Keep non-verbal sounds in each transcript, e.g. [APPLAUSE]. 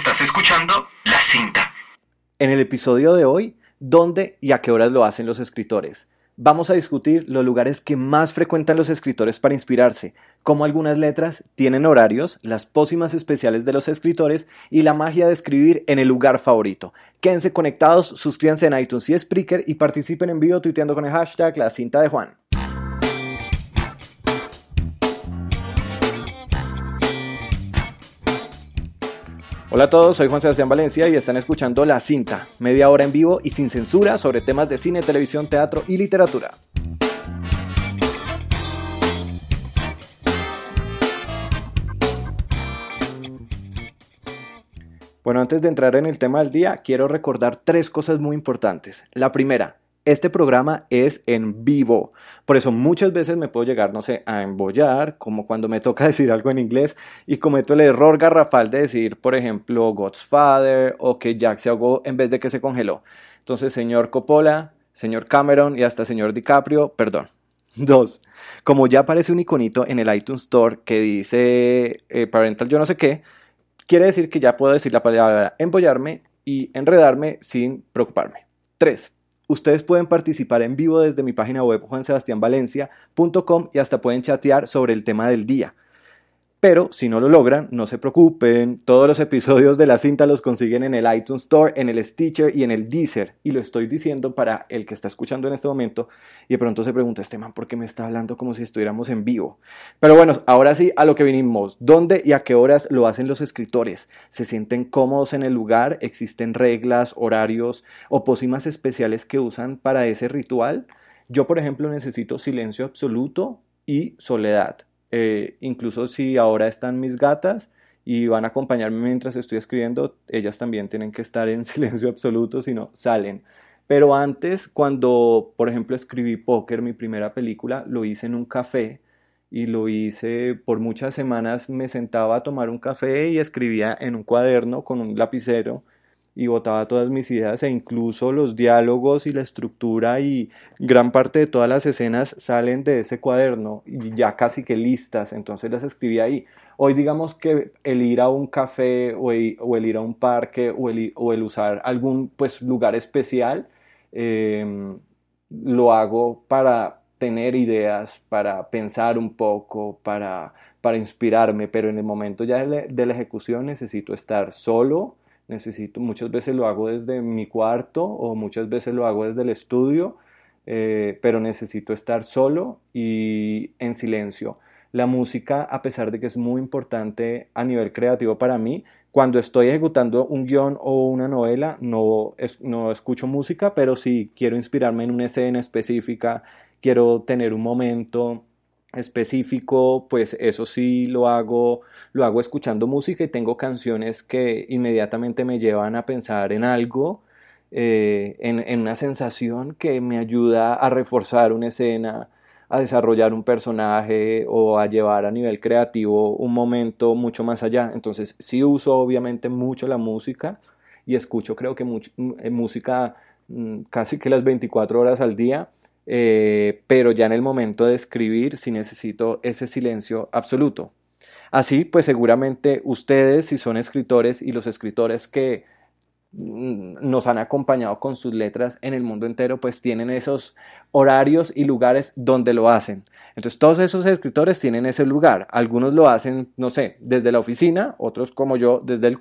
Estás escuchando La Cinta. En el episodio de hoy, ¿dónde y a qué horas lo hacen los escritores? Vamos a discutir los lugares que más frecuentan los escritores para inspirarse, cómo algunas letras tienen horarios, las pócimas especiales de los escritores y la magia de escribir en el lugar favorito. Quédense conectados, suscríbanse en iTunes y Spreaker y participen en vivo tuiteando con el hashtag La Cinta de Juan. Hola a todos, soy Juan Sebastián Valencia y están escuchando La Cinta, media hora en vivo y sin censura sobre temas de cine, televisión, teatro y literatura. Bueno, antes de entrar en el tema del día, quiero recordar tres cosas muy importantes. La primera, este programa es en vivo, por eso muchas veces me puedo llegar, no sé, a embollar, como cuando me toca [LAUGHS] decir algo en inglés y cometo el error garrafal de decir, por ejemplo, God's Father o que Jack se ahogó en vez de que se congeló. Entonces, señor Coppola, señor Cameron y hasta señor DiCaprio, perdón. [LAUGHS] Dos, como ya aparece un iconito en el iTunes Store que dice eh, parental yo no sé qué, quiere decir que ya puedo decir la palabra embollarme y enredarme sin preocuparme. Tres, Ustedes pueden participar en vivo desde mi página web juansebastianvalencia.com y hasta pueden chatear sobre el tema del día. Pero si no lo logran, no se preocupen, todos los episodios de la cinta los consiguen en el iTunes Store, en el Stitcher y en el Deezer. Y lo estoy diciendo para el que está escuchando en este momento y de pronto se pregunta, este man, ¿por qué me está hablando como si estuviéramos en vivo? Pero bueno, ahora sí, a lo que vinimos. ¿Dónde y a qué horas lo hacen los escritores? ¿Se sienten cómodos en el lugar? ¿Existen reglas, horarios o pócimas especiales que usan para ese ritual? Yo, por ejemplo, necesito silencio absoluto y soledad eh, incluso si ahora están mis gatas y van a acompañarme mientras estoy escribiendo, ellas también tienen que estar en [LAUGHS] silencio absoluto, si no salen. Pero antes, cuando, por ejemplo, escribí Póker, mi primera película, lo hice en un café y lo hice por muchas semanas, me sentaba a tomar un café y escribía en un cuaderno con un lapicero y botaba todas mis ideas e incluso los diálogos y la estructura y gran parte de todas las escenas salen de ese cuaderno y ya casi que listas, entonces las escribí ahí. Hoy digamos que el ir a un café o el, ir a un parque o el, usar algún pues, lugar especial, em, lo hago para tener ideas, para pensar un poco, para, para inspirarme, pero en el momento ya de la ejecución necesito estar solo, necesito, muchas veces lo hago desde mi cuarto o muchas veces lo hago desde el estudio, eh, pero necesito estar solo y en silencio. La música, a pesar de que es muy importante a nivel creativo para mí, cuando estoy ejecutando un guion o una novela, no, no escucho música, pero sí quiero inspirarme en una escena específica, quiero tener un momento, específico, pues eso sí lo hago, lo hago escuchando música y tengo canciones que inmediatamente me llevan a pensar en algo, eh, en, una sensación que me ayuda a reforzar una escena, a desarrollar un personaje o a llevar a nivel creativo un momento mucho más allá. Entonces sí uso obviamente mucho la música y escucho creo que eh, música mm, casi que las 24 horas al día eh, pero ya en el momento de escribir sí necesito ese silencio absoluto. Así, pues seguramente ustedes, si son escritores y los escritores que mm, nos han acompañado con sus letras en el mundo entero, pues tienen esos horarios y lugares donde lo hacen. Entonces todos esos escritores tienen ese lugar. Algunos lo hacen, no sé, desde la oficina, otros como yo desde el,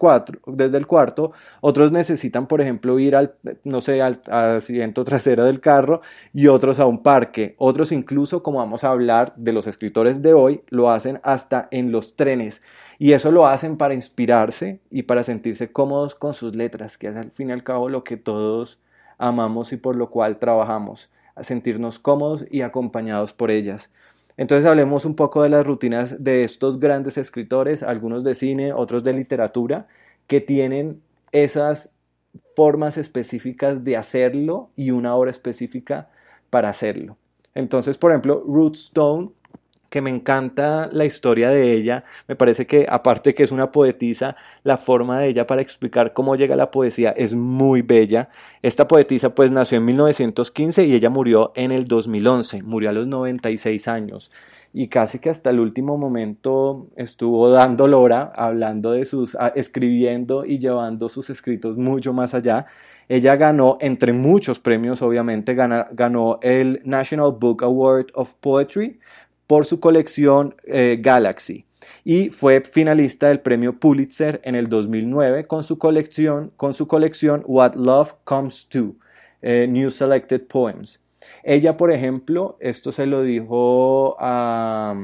desde el cuarto, otros necesitan, por ejemplo, ir al, no sé, al, asiento trasero del carro y otros a un parque. Otros incluso, como vamos a hablar de los escritores de hoy, lo hacen hasta en los trenes. Y eso lo hacen para inspirarse y para sentirse cómodos con sus letras, que es al fin y al cabo lo que todos amamos y por lo cual trabajamos sentirnos cómodos y acompañados por ellas. Entonces hablemos un poco de las rutinas de estos grandes escritores, algunos de cine, otros de literatura, que tienen esas formas específicas de hacerlo y una hora específica para hacerlo. Entonces, por ejemplo, Ruth Stone que me encanta la historia de ella. Me parece que aparte que es una poetisa, la forma de ella para explicar cómo llega la poesía es muy bella. Esta poetisa pues nació en 1915 y ella murió en el 2011, murió a los 96 años. y casi que hasta el último momento estuvo dando lora, hablando de sus, escribiendo y llevando sus escritos mucho más allá. Ella ganó, entre muchos premios, obviamente, ganó el National Book Award of Poetry por su colección eh, Galaxy y fue finalista del premio Pulitzer en el 2009 con su colección, con su colección What Love Comes To, eh, New Selected Poems. Ella, por ejemplo, esto se lo dijo a,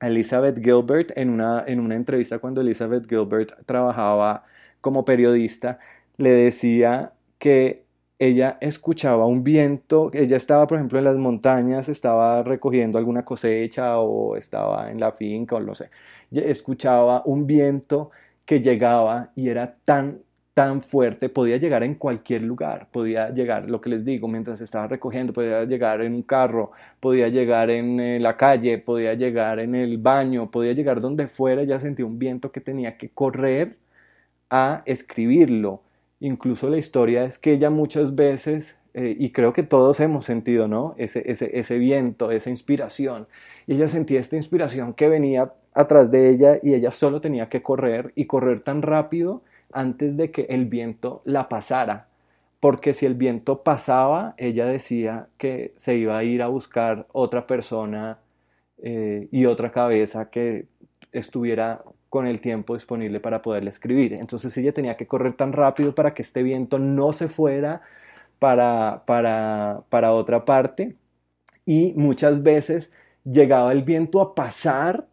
Elizabeth Gilbert en una, en una entrevista cuando Elizabeth Gilbert trabajaba como periodista, le decía que ella escuchaba un viento, ella estaba por ejemplo en las montañas, estaba recogiendo alguna cosecha o estaba en la finca o no sé, escuchaba un viento que llegaba y era tan tan fuerte, podía llegar en cualquier lugar, podía llegar, lo que les digo, mientras estaba recogiendo, podía llegar en un carro, podía llegar en eh, la calle, podía llegar en el baño, podía llegar donde fuera, ya sentía un viento que tenía que correr a escribirlo. Incluso la historia es que ella muchas veces, eh, y creo que todos hemos sentido, ¿no? Ese, ese, ese viento, esa inspiración. Y ella sentía esta inspiración que venía atrás de ella y ella solo tenía que correr y correr tan rápido antes de que el viento la pasara, porque si el viento pasaba, ella decía que se iba a ir a buscar otra persona eh, y otra cabeza que estuviera con el tiempo disponible para poderle escribir. Entonces ella tenía que correr tan rápido para que este viento no se fuera para, para, para otra parte y muchas veces llegaba el viento a pasar,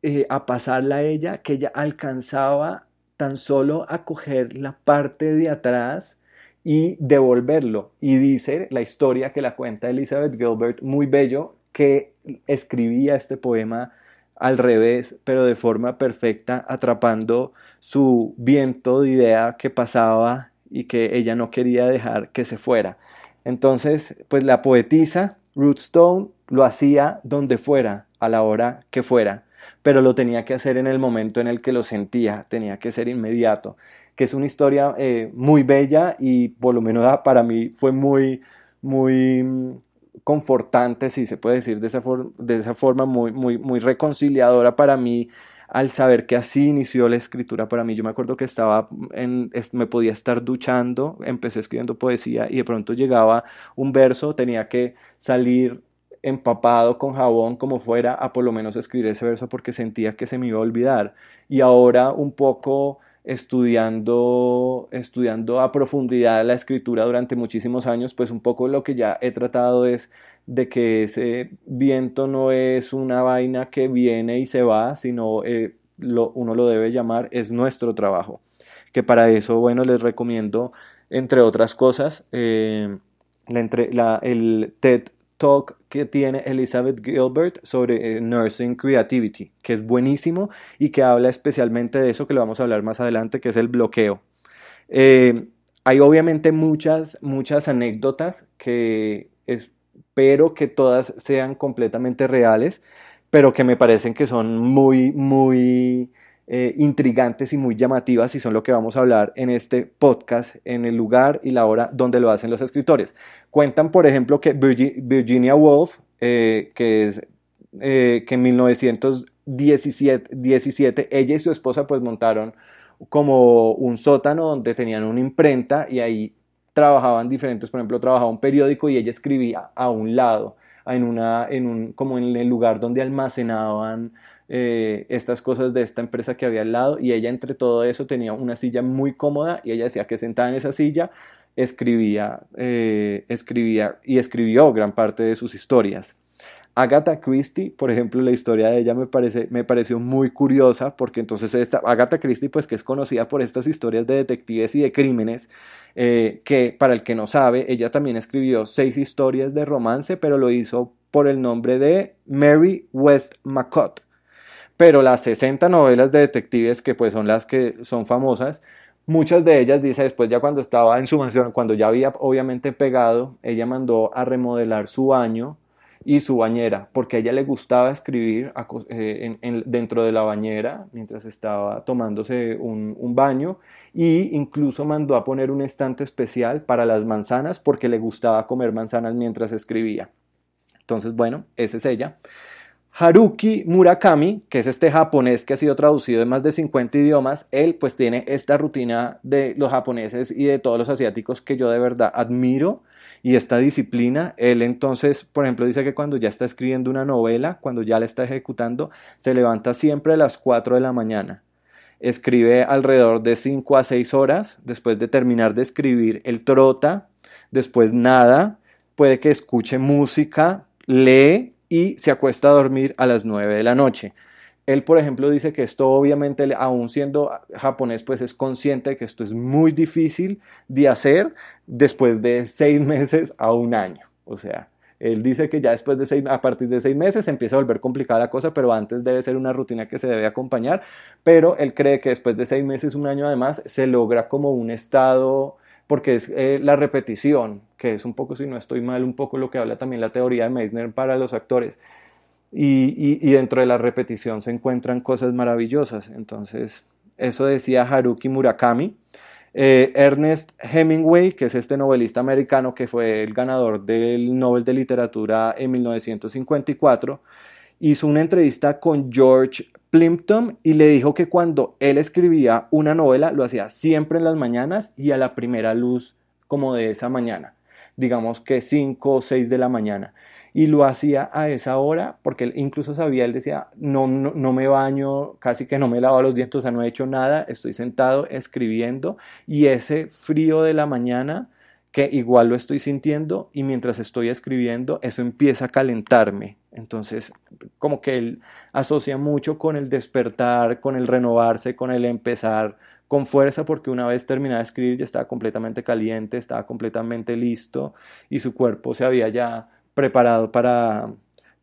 eh, a pasarla a ella, que ella alcanzaba tan solo a coger la parte de atrás y devolverlo. Y dice la historia que la cuenta Elizabeth Gilbert, muy bello, que escribía este poema al revés, pero de forma perfecta, atrapando su viento de idea que pasaba y que ella no quería dejar que se fuera. Entonces, pues la poetisa Rootstone lo hacía donde fuera, a la hora que fuera pero lo tenía que hacer en el momento en el que lo sentía, tenía que ser inmediato, que es una historia eh, muy bella y por lo menos ah, para mí fue muy, muy mm, confortante, si se puede decir de esa, de esa forma, muy, muy, muy reconciliadora para mí al saber que así inició la escritura para mí. Yo me acuerdo que estaba en, me podía estar duchando, empecé escribiendo poesía y de pronto llegaba un verso, tenía que salir empapado con jabón como fuera a por lo menos escribir ese verso porque sentía que se me iba a olvidar. Y ahora un poco estudiando, estudiando a profundidad la escritura durante muchísimos años, pues un poco lo que ya he tratado es de que ese viento no es una vaina que viene y se va, sino eh, uno lo debe llamar, es nuestro trabajo. Que para eso, bueno, les recomiendo, entre otras cosas, eh, la, entre, la, el TED talk que tiene Elizabeth Gilbert sobre eh, Nursing Creativity, que es buenísimo y que habla especialmente de eso que lo vamos a hablar más adelante, que es el bloqueo. Eh, hay obviamente muchas, muchas anécdotas que espero que todas sean completamente reales, pero que me parecen que son muy, muy eh, intrigantes y muy llamativas y son lo que vamos a hablar en este podcast, en el lugar y la hora donde lo hacen los escritores. Cuentan, por ejemplo, que Virginia Woolf, eh, que es eh, que en 1917 17, ella y su esposa pues montaron como un sótano donde tenían una imprenta y ahí trabajaban diferentes, por ejemplo, trabajaba un periódico y ella escribía a un lado, en una, en un, como en el lugar donde almacenaban eh, estas cosas de esta empresa que había al lado y ella entre todo eso tenía una silla muy cómoda y ella decía que sentada en esa silla escribía, eh, escribía y escribió gran parte de sus historias. Agatha Christie, por ejemplo, la historia de ella me, parece, me pareció muy curiosa porque entonces esta, Agatha Christie, pues que es conocida por estas historias de detectives y de crímenes, eh, que para el que no sabe, ella también escribió seis historias de romance, pero lo hizo por el nombre de Mary West McCott pero las 60 novelas de detectives que pues son las que son famosas, muchas de ellas, dice después ya cuando estaba en su mansión, cuando ya había obviamente pegado, ella mandó a remodelar su baño y su bañera, porque a ella le gustaba escribir eh, dentro de la bañera mientras estaba tomándose un, un baño y incluso mandó a poner un estante especial para las manzanas porque le gustaba comer manzanas mientras escribía. Entonces, bueno, esa es ella. Haruki Murakami, que es este japonés que ha sido traducido en más de 50 idiomas, él pues tiene esta rutina de los japoneses y de todos los asiáticos que yo de verdad admiro y esta disciplina. Él entonces, por ejemplo, dice que cuando ya está escribiendo una novela, cuando ya la está ejecutando, se levanta siempre a las 4 de la mañana. Escribe alrededor de 5 a 6 horas. Después de terminar de escribir, él trota, después nada, puede que escuche música, lee y se acuesta a dormir a las 9 de la noche. Él, por ejemplo, dice que esto obviamente, aún siendo japonés, pues es consciente de que esto es muy difícil de hacer después de seis [LAUGHS] meses a un año. O sea, él dice que ya después de seis, a partir de seis meses empieza a volver complicada la cosa, pero antes debe ser una rutina que se debe acompañar. Pero él cree que después de seis meses, un año además, se logra como un estado porque es eh, la repetición, que es un poco, si no estoy mal, un poco lo que habla también la teoría de Meissner para los actores. Y, dentro de la repetición se encuentran cosas maravillosas. Entonces, eso decía Haruki Murakami. Eh, Ernest Hemingway, que es este novelista americano que fue el ganador del Nobel de Literatura en 1954, hizo una entrevista con George Plimpton y le dijo que cuando él escribía una novela lo hacía siempre en las mañanas y a la primera luz como de esa mañana, digamos que 5 o 6 de la mañana. Y lo hacía a esa hora porque él incluso sabía, él decía, no, no, me baño, casi que no me lavo los dientes, o sea, no he hecho nada, estoy sentado escribiendo y ese frío de la mañana que igual lo estoy sintiendo y mientras estoy escribiendo eso empieza a calentarme. Entonces, como que él asocia mucho con el despertar, con el renovarse, con el empezar con fuerza porque una vez terminada de escribir ya estaba completamente caliente, estaba completamente listo y su cuerpo se había ya preparado para,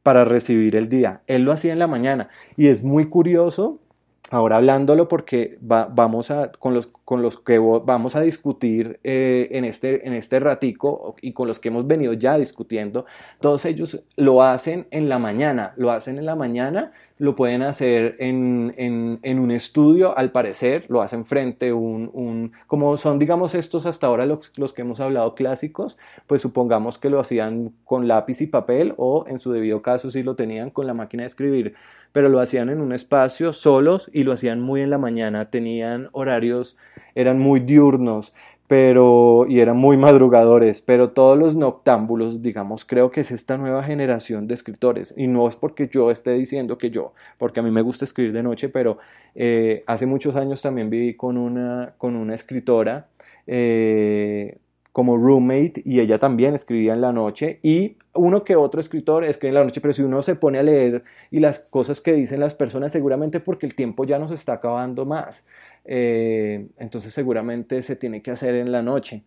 para recibir el día. Él lo hacía en la mañana y es muy curioso ahora hablándolo porque vamos a, con los, con los que vamos a discutir eh, en, este, en este ratico y con los que hemos venido ya discutiendo, todos ellos lo hacen en la mañana, lo hacen en la mañana, lo pueden hacer en, en, un estudio, al parecer, lo hacen frente un, un, como son, digamos, estos hasta ahora los, los que hemos hablado clásicos, pues supongamos que lo hacían con lápiz y papel o en su debido caso si lo tenían con la máquina de escribir pero lo hacían en un espacio solos y lo hacían muy en la mañana, tenían horarios, eran muy diurnos, pero y eran muy madrugadores, pero todos los noctámbulos, digamos, creo que es esta nueva generación de escritores. Y no es porque yo esté diciendo que yo, porque a mí me gusta escribir de noche, pero eh, hace muchos años también viví con una, con una escritora eh, como roommate y ella también escribía en la noche y uno que otro escritor escribe en la noche, pero si uno se pone a leer y las cosas que dicen las personas, seguramente porque el tiempo ya nos está acabando más, eh, entonces seguramente se tiene que hacer en la noche.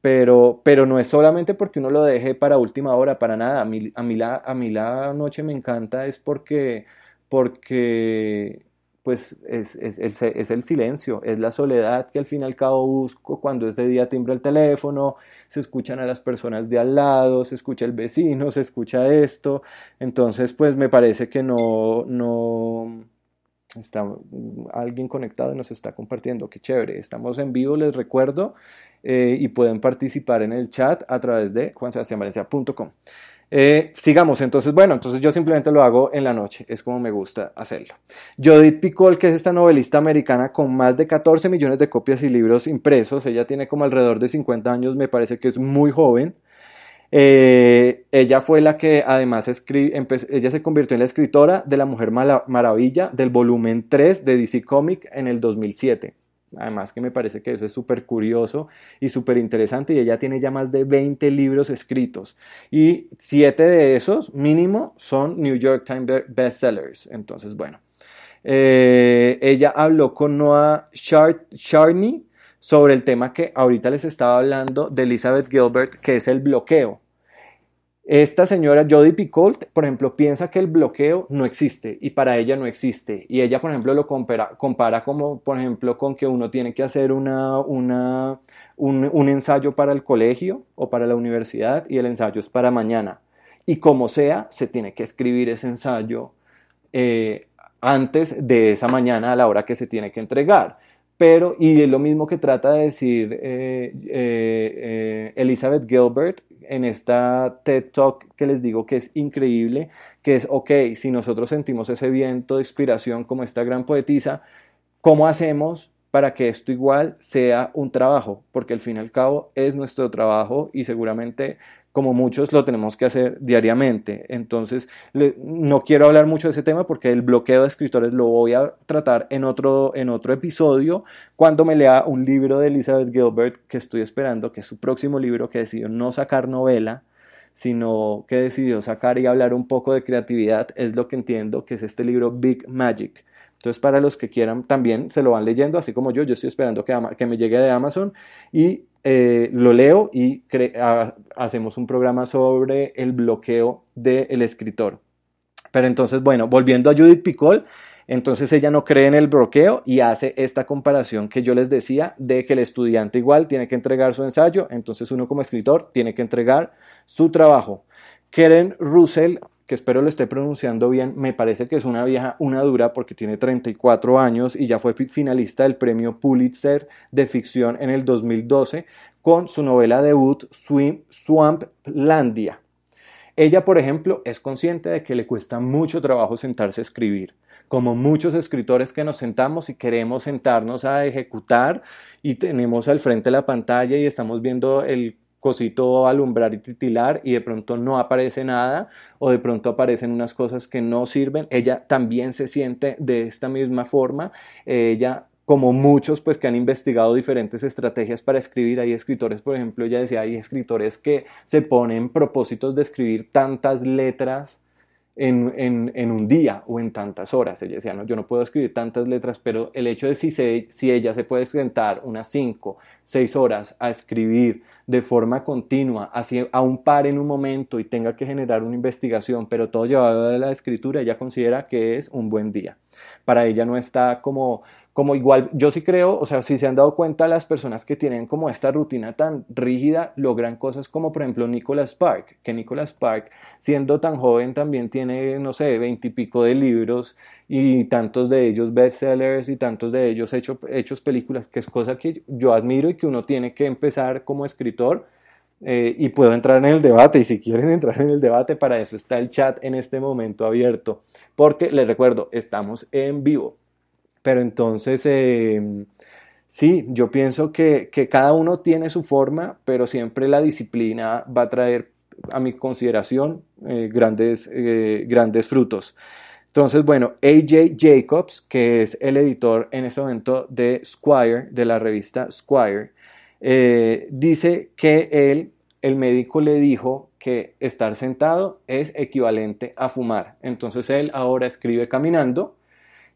Pero, pero no es solamente porque uno lo deje para última hora, para nada. A mí, a mí, la, a mí la noche me encanta es porque, porque pues es, el silencio, es la soledad que al fin y al cabo busco cuando es de día timbra el teléfono, se escuchan a las personas de al lado, se escucha el vecino, se escucha esto, entonces pues me parece que no, no, está alguien conectado y nos está compartiendo, qué chévere, estamos en vivo, les recuerdo, eh, y pueden participar en el chat a través de juansebastianvalencia.com. Eh, sigamos, entonces, bueno, entonces yo simplemente lo hago en la noche, es como me gusta hacerlo. Judith Picol, que es esta novelista americana con más de 14 millones de copias y libros impresos, ella tiene como alrededor de 50 años, me parece que es muy joven. Eh, ella fue la que además ella se convirtió en la escritora de La Mujer Maravilla del volumen 3 de DC Comic en el 2007. Además que me parece que eso es súper curioso y súper interesante y ella tiene ya más de 20 libros escritos y 7 de esos mínimo son New York Times bestsellers. Entonces, bueno, eh, ella habló con Noah Charney sobre el tema que ahorita les estaba hablando de Elizabeth Gilbert, que es el bloqueo. Esta señora Jodie Picoult, por ejemplo, piensa que el bloqueo no existe y para ella no existe. Y ella, por ejemplo, lo compara, como, por ejemplo, con que uno tiene que hacer una, una, un, ensayo para el colegio o para la universidad y el ensayo es para mañana. Y como sea, se tiene que escribir ese ensayo eh, antes de esa mañana a la hora que se tiene que entregar. Pero, y es lo mismo que trata de decir eh, eh, Elizabeth Gilbert, en esta TED Talk que les digo que es increíble, que es, ok, si nosotros sentimos ese viento de inspiración como esta gran poetisa, ¿cómo hacemos para que esto igual sea un trabajo? Porque al fin y al cabo es nuestro trabajo y seguramente como muchos lo tenemos que hacer diariamente. Entonces, no quiero hablar mucho de ese tema porque el bloqueo de escritores lo voy a tratar en otro, en otro episodio cuando me lea un libro de Elizabeth Gilbert que estoy esperando, que es su próximo libro, que decidió no sacar novela, sino que decidió sacar y hablar un poco de creatividad, es lo que entiendo que es este libro Big Magic. Entonces, para los que quieran, también se lo van leyendo, así como yo, yo estoy esperando que, que me llegue de Amazon y eh, lo leo y hacemos un programa sobre el bloqueo del escritor. Pero entonces, bueno, volviendo a Judith Picol, entonces ella no cree en el bloqueo y hace esta comparación que yo les decía de que el estudiante igual tiene que entregar su ensayo, entonces uno como escritor tiene que entregar su trabajo. Keren Russell que espero lo esté pronunciando bien, me parece que es una vieja, una dura, porque tiene 34 años y ya fue finalista del premio Pulitzer de ficción en el 2012 con su novela debut Swim, Swamplandia. Ella, por ejemplo, es consciente de que le cuesta mucho trabajo sentarse a escribir. Como muchos escritores que nos sentamos y queremos sentarnos a ejecutar y tenemos al frente la pantalla y estamos viendo el cosito alumbrar y titilar y de pronto no aparece nada o de pronto aparecen unas cosas que no sirven. Ella también se siente de esta misma forma. Ella como muchos pues que han investigado diferentes estrategias para escribir, hay escritores, por ejemplo, ella decía, hay escritores que se ponen propósitos de escribir tantas letras en, un día o en tantas horas. Ella decía, no, yo no puedo escribir tantas letras, pero el hecho de si, si ella se puede sentar unas 5, 6 horas a escribir de forma continua, así a un par en un momento y tenga que generar una investigación, pero todo llevado a la escritura, ella considera que es un buen día. Para ella no está como como igual, yo sí creo, o sea, si se han dado cuenta las personas que tienen como esta rutina tan rígida, logran cosas como por ejemplo Nicholas Park, que Nicholas Park, siendo tan joven, también tiene, no sé, veintipico de libros y tantos de ellos bestsellers y tantos de ellos hecho, hechos películas, que es cosa que yo admiro y que uno tiene que empezar como escritor. Eh, y puedo entrar en el debate y si quieren entrar en el debate para eso está el chat en este momento abierto porque les recuerdo estamos en vivo pero entonces, em, sí, yo pienso que, cada uno tiene su forma, pero siempre la disciplina va a traer a mi consideración eh, grandes, eh, grandes frutos. Entonces, bueno, AJ Jacobs, que es el editor en este momento de Squire, de la revista Squire, eh, dice que él, el médico le dijo que estar sentado es equivalente a fumar. Entonces él ahora escribe caminando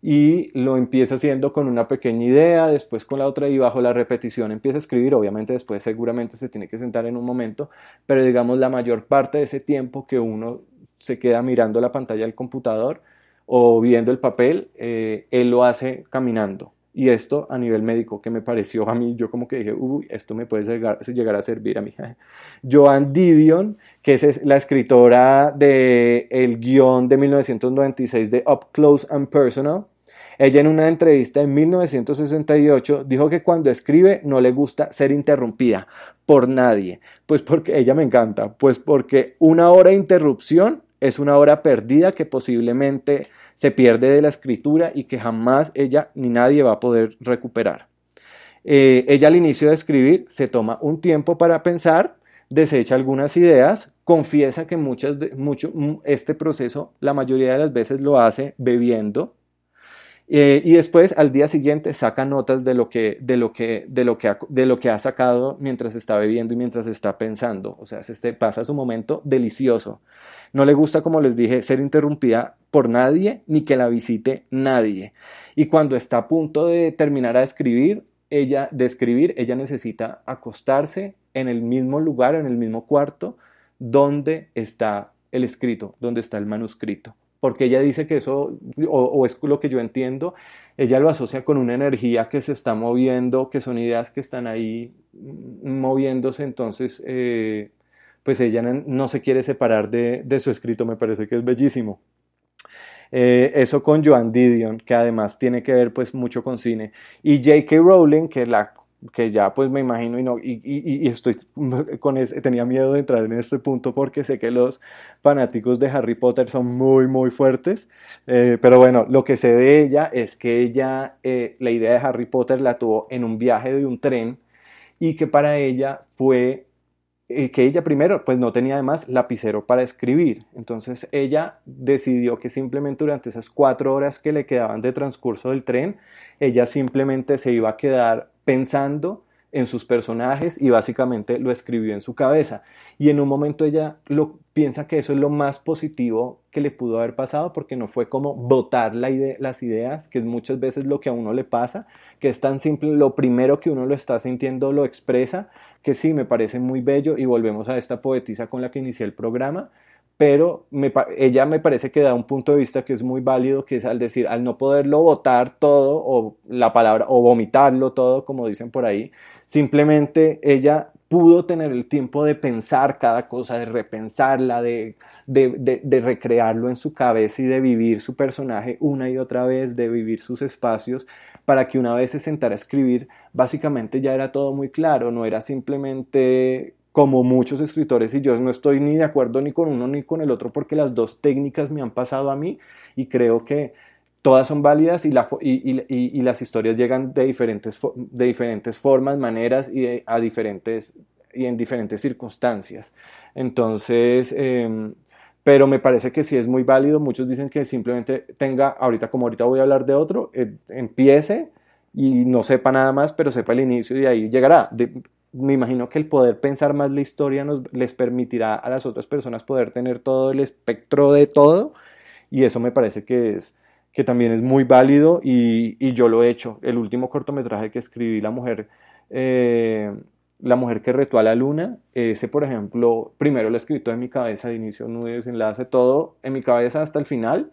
y lo empieza haciendo con una pequeña idea, después con la otra y bajo la repetición empieza a escribir, obviamente después seguramente se tiene que sentar en un momento, pero digamos la mayor parte de ese tiempo que uno se queda mirando la pantalla del computador o viendo el papel, eh, él lo hace caminando. Y esto a nivel médico, que me pareció a mí, yo como que dije, uy, esto me puede llegar, llegar a servir a mí. [LAUGHS] Joan Didion, que es la escritora del el guion de 1996 de Up Close and Personal, ella en una entrevista en 1968 dijo que cuando escribe no le gusta ser interrumpida por nadie. Pues porque ella me encanta, pues porque una hora de interrupción es una hora perdida que posiblemente se pierde de la escritura y que jamás ella ni nadie va a poder recuperar. Eh, ella al inicio de escribir se toma un tiempo para pensar, desecha algunas ideas, confiesa que muchas de, mucho, este proceso la mayoría de las veces lo hace bebiendo, eh, y después al día siguiente saca notas de lo, que, de, lo que, de, lo que ha, de lo que ha sacado mientras está bebiendo y mientras está pensando. O sea, se pasa su momento delicioso. No le gusta, como les dije, ser interrumpida por nadie ni que la visite nadie. Y cuando está a punto de terminar a escribir, ella, escribir, ella necesita acostarse en el mismo lugar, en el mismo cuarto, donde está el escrito, donde está el manuscrito porque ella dice que eso, o, es lo que yo entiendo, ella lo asocia con una energía que se está moviendo, que son ideas que están ahí mm, moviéndose, entonces eh, pues ella no se quiere separar de, su escrito, me parece que es bellísimo. Eh, eso con Joan Didion, que además tiene que ver pues mucho con cine, y J.K. Rowling, que la que ya pues me imagino y no y, y, estoy [LAUGHS] con ese, tenía miedo de entrar en este punto porque sé que los fanáticos de Harry Potter son muy muy fuertes eh, pero bueno lo que sé de ella es que ella eh, la idea de Harry Potter la tuvo en un viaje de un tren y que para ella fue eh, que ella primero pues no tenía además lapicero para escribir. Entonces ella decidió que simplemente durante esas cuatro horas que le quedaban de transcurso del tren, ella simplemente se iba a quedar pensando en sus personajes y básicamente lo escribió en su cabeza. Y en un momento ella lo piensa que eso es lo más positivo que le pudo haber pasado porque no fue como botar la las ideas, que es muchas veces lo que a uno le pasa, que es tan simple, lo primero que uno lo está sintiendo lo expresa, que sí, me parece muy bello y volvemos a esta poetisa con la que inicié el programa, pero ella me parece que da un punto de vista que es muy válido, que es al decir, al no poderlo votar todo o la palabra o vomitarlo todo, como dicen por ahí, simplemente ella pudo tener el tiempo de pensar cada cosa, de repensarla, de, de, de, recrearlo en su cabeza y de vivir su personaje una y otra vez, de vivir sus espacios, para que una vez se sentara a escribir, básicamente ya era todo muy claro, no era simplemente como muchos escritores y yo no estoy ni de acuerdo ni con uno ni con el otro porque las dos técnicas me han pasado a mí y creo que todas son válidas y, la, y, y, las historias llegan de diferentes, de diferentes formas, maneras y, a diferentes, y en diferentes circunstancias. Entonces, em, pero me parece que sí es muy válido. Muchos dicen que simplemente tenga, ahorita como ahorita voy a hablar de otro, eh, empiece y no sepa nada más, pero sepa el inicio y ahí llegará. Me imagino que el poder pensar más la historia nos les permitirá a las otras personas poder tener todo el espectro de todo y eso me parece que es que también es muy válido y, y yo lo he hecho. El último cortometraje que escribí, La Mujer, eh, la mujer que retó a la luna, ese por ejemplo, primero lo he escrito en mi cabeza de inicio, nudo desenlace, todo en mi cabeza hasta el final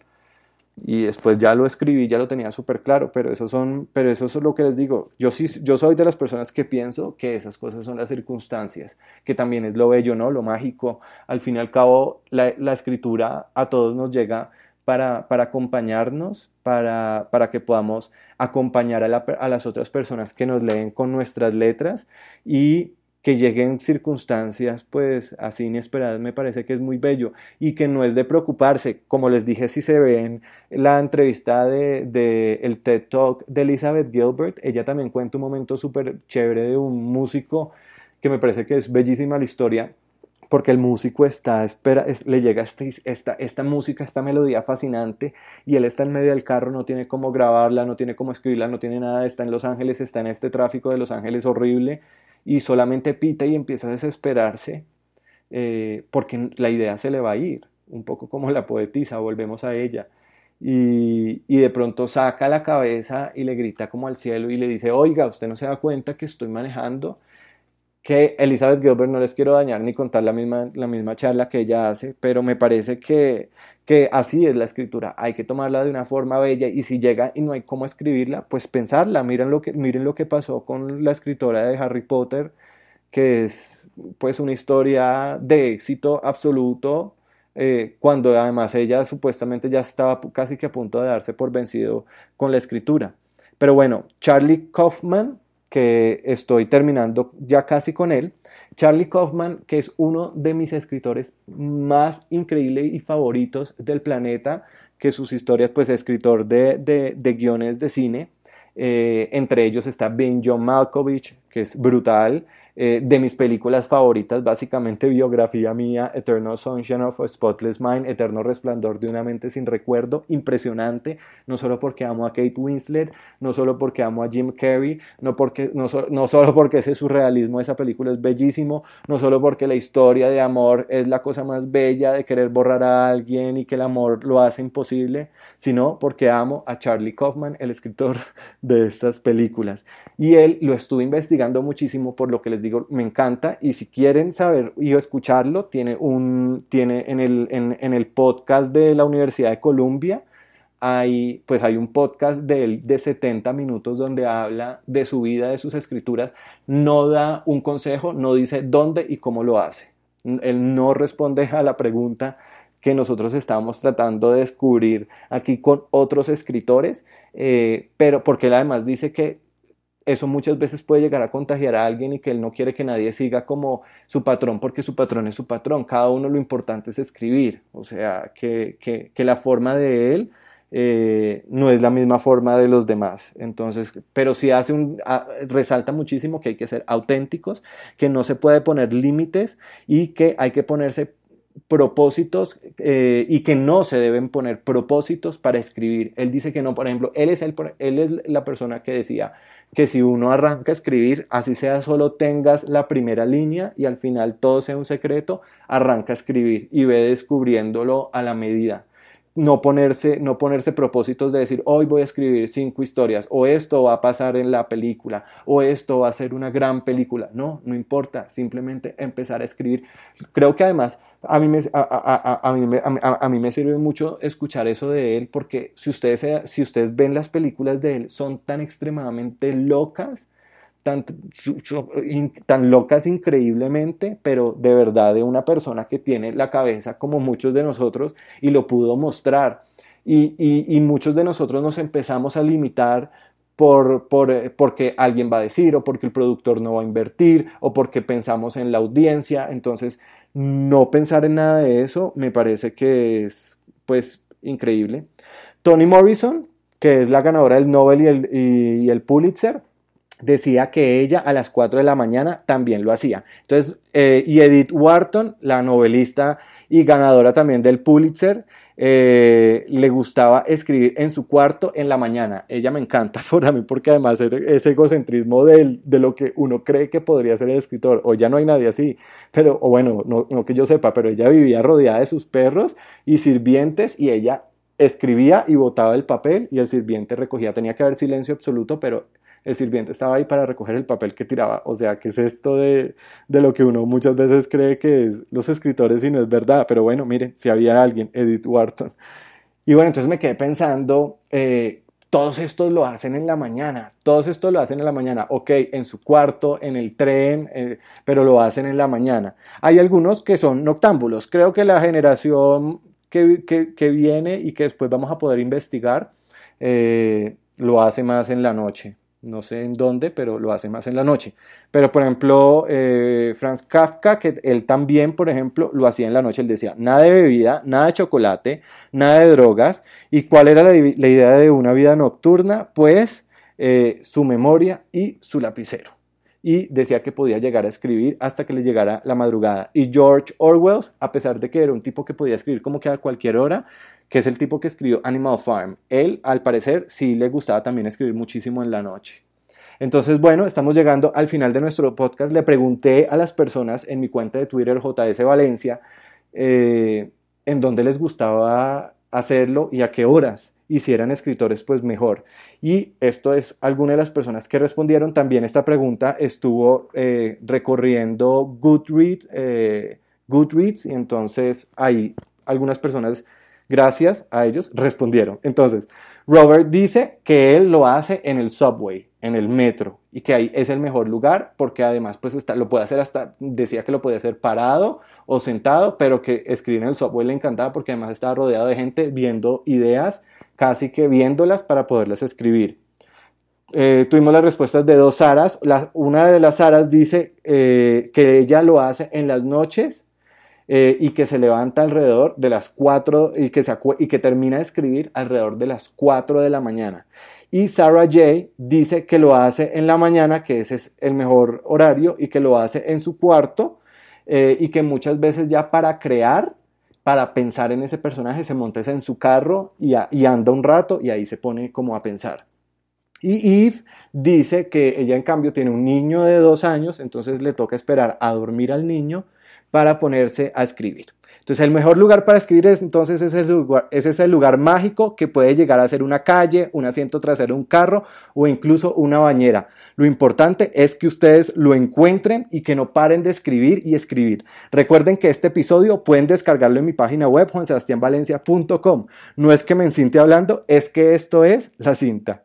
y después ya lo escribí, ya lo tenía súper claro, pero eso, son, pero eso es lo que les digo, yo, sí, yo soy de las personas que pienso que esas cosas son las circunstancias, que también es lo bello, ¿no? Lo mágico, al fin y al cabo la, escritura a todos nos llega para, acompañarnos, para, que podamos acompañar a, las otras personas que nos leen con nuestras letras y que lleguen circunstancias pues así inesperadas me parece que es muy bello y que no es de preocuparse. Como les dije si se ven la entrevista de, de el TED Talk de Elizabeth Gilbert ella también cuenta un momento súper chévere de un músico que me parece que es bellísima la historia porque el músico está, espera, le llega este, esta, esta música, esta melodía fascinante y él está en medio del carro, no tiene cómo grabarla, no tiene cómo escribirla, no tiene nada, está en Los Ángeles, está en este tráfico de Los Ángeles horrible y solamente pita y empieza a desesperarse eh, porque la idea se le va a ir, un poco como la poetisa, volvemos a ella. Y, y, de pronto saca la cabeza y le grita como al cielo y le dice, oiga, usted no se da cuenta que estoy manejando que Elizabeth Gilbert no les quiero dañar ni contar la misma, la misma charla que ella hace, pero me parece que, que así es la escritura, hay que tomarla de una forma bella y si llega y no hay cómo escribirla, pues pensarla, miren lo que, miren lo que pasó con la escritora de Harry Potter, que es pues una historia de éxito absoluto, eh, cuando además ella supuestamente ya estaba casi que a punto de darse por vencido con la escritura. Pero bueno, Charlie Kaufman que estoy terminando ya casi con él. Charlie Kaufman, que es uno de mis escritores más increíbles y favoritos del planeta, que sus historias, pues escritor de, de, guiones de cine, eh, entre ellos está Ben John Malkovich, que es brutal, eh, de mis películas favoritas, básicamente biografía mía, Eternal Sunshine of a Spotless Mind, Eterno Resplandor de una mente sin recuerdo, impresionante, no solo porque amo a Kate Winslet, no solo porque amo a Jim Carrey, no, porque, no, no solo porque ese surrealismo de esa película es bellísimo, no solo porque la historia de amor es la cosa más bella de querer borrar a alguien y que el amor lo hace imposible, sino porque amo a Charlie Kaufman, el escritor [LAUGHS] de estas películas. Y él lo estuve investigando muchísimo por lo que les digo me encanta y si quieren saber y escucharlo, tiene, un, tiene en, el, en, el podcast de la Universidad de Columbia, hay, pues hay un podcast de de 70 minutos donde habla de su vida, de sus escrituras, no da un consejo, no dice dónde y cómo lo hace. Él no responde a la pregunta que nosotros estamos tratando de descubrir aquí con otros escritores, eh, pero porque él además dice que eso muchas veces puede llegar a contagiar a alguien y que él no quiere que nadie siga como su patrón porque su patrón es su patrón. Cada uno lo importante es escribir, o sea, que, que, la forma de él eh, no es la misma forma de los demás. Entonces, pero sí hace un, resalta muchísimo que hay que ser auténticos, que no se puede poner límites y que hay que ponerse propósitos eh, y que no se deben poner propósitos para escribir. Él dice que no, por ejemplo, él es, el, él es la persona que decía que si uno arranca a escribir, así sea solo tengas la primera línea y al final todo sea un secreto, arranca a escribir y ve descubriéndolo a la medida no ponerse, no ponerse propósitos de decir, hoy voy a escribir cinco historias, o esto va a pasar en la película, o esto va a ser una gran película. No, no importa, simplemente empezar a escribir. Creo que además a mí me, a, mí, a mí me sirve mucho escuchar eso de él, porque si ustedes, si ustedes ven las películas de él, son tan extremadamente locas tan, locas increíblemente, pero de verdad de una persona que tiene la cabeza como muchos de nosotros y lo pudo mostrar. Y, muchos de nosotros nos empezamos a limitar por, por, porque alguien va a decir o porque el productor no va a invertir o porque pensamos en la audiencia. Entonces, no pensar en nada de eso me parece que es pues increíble. Toni Morrison, que es la ganadora del Nobel y el, y el Pulitzer, decía que ella a las 4 de la mañana también lo hacía. Entonces, eh, y Edith Wharton, la novelista y ganadora también del Pulitzer, eh, le gustaba escribir en su cuarto en la mañana. Ella me encanta [LAUGHS] por mí porque además ese egocentrismo de, de, lo que uno cree que podría ser el escritor. O ya no hay nadie así, pero, o bueno, no, no que yo sepa, pero ella vivía rodeada de sus perros y sirvientes y ella escribía y botaba el papel y el sirviente recogía. Tenía que haber silencio absoluto, pero el sirviente estaba ahí para recoger el papel que tiraba. O sea, ¿qué es esto de, lo que uno muchas veces cree que es los escritores y no es verdad? Pero bueno, miren, si había alguien, Edith Wharton. Y bueno, entonces me quedé pensando, eh, todos estos lo hacen en la mañana, todos estos lo hacen en la mañana, ok, en su cuarto, en el tren, eh, pero lo hacen en la mañana. Hay algunos que son noctámbulos, creo que la generación que, viene y que después vamos a poder investigar, eh, lo hace más en la noche no sé en dónde, pero lo hace más en la noche. Pero, por ejemplo, eh, Franz Kafka, que él también, por ejemplo, lo hacía en la noche, él decía, nada de bebida, nada de chocolate, nada de drogas. ¿Y cuál era la, idea de una vida nocturna? Pues eh, su memoria y su lapicero. Y decía que podía llegar a escribir hasta que le llegara la madrugada. Y George Orwell, a pesar de que era un tipo que podía escribir como que a cualquier hora, que es el tipo que escribió Animal Farm. Él, al parecer, sí le gustaba también escribir muchísimo en la noche. Entonces, bueno, estamos llegando al final de nuestro podcast. Le pregunté a las personas en mi cuenta de Twitter, JS Valencia, eh, en dónde les gustaba hacerlo y a qué horas. Y si eran escritores, pues mejor. Y esto es alguna de las personas que respondieron. También esta pregunta estuvo eh, recorriendo Goodreads, eh, Goodreads y entonces hay algunas personas gracias a ellos, respondieron. Entonces, Robert dice que él lo hace en el subway, en el metro, y que ahí es el mejor lugar porque además pues lo puede hacer hasta, decía que lo podía hacer parado o sentado, pero que escribir en el subway le encantaba porque además estaba rodeado de gente viendo ideas, casi que viéndolas para poderlas escribir. Eh, tuvimos las respuestas de dos Saras. una de las Saras dice eh, que ella lo hace en las noches eh, y que se levanta alrededor de las 4 y que, termina de escribir alrededor de las 4 de la mañana. Y Sarah J dice que lo hace en la mañana, que ese es el mejor horario, y que lo hace en su cuarto, eh, y que muchas veces ya para crear, para pensar en ese personaje, se monta en su carro y, y anda un rato y ahí se pone como a pensar. Y Eve dice que ella en cambio tiene un niño de dos años, entonces le toca esperar a dormir al niño para ponerse a escribir. Entonces el mejor lugar para escribir es entonces ese lugar, ese es el lugar mágico que puede llegar a ser una calle, un asiento trasero de un carro o incluso una bañera. Lo importante es que ustedes lo encuentren y que no paren de escribir y escribir. Recuerden que este episodio pueden descargarlo en mi página web juansebastianvalencia.com. No es que me encinte hablando, es que esto es la cinta.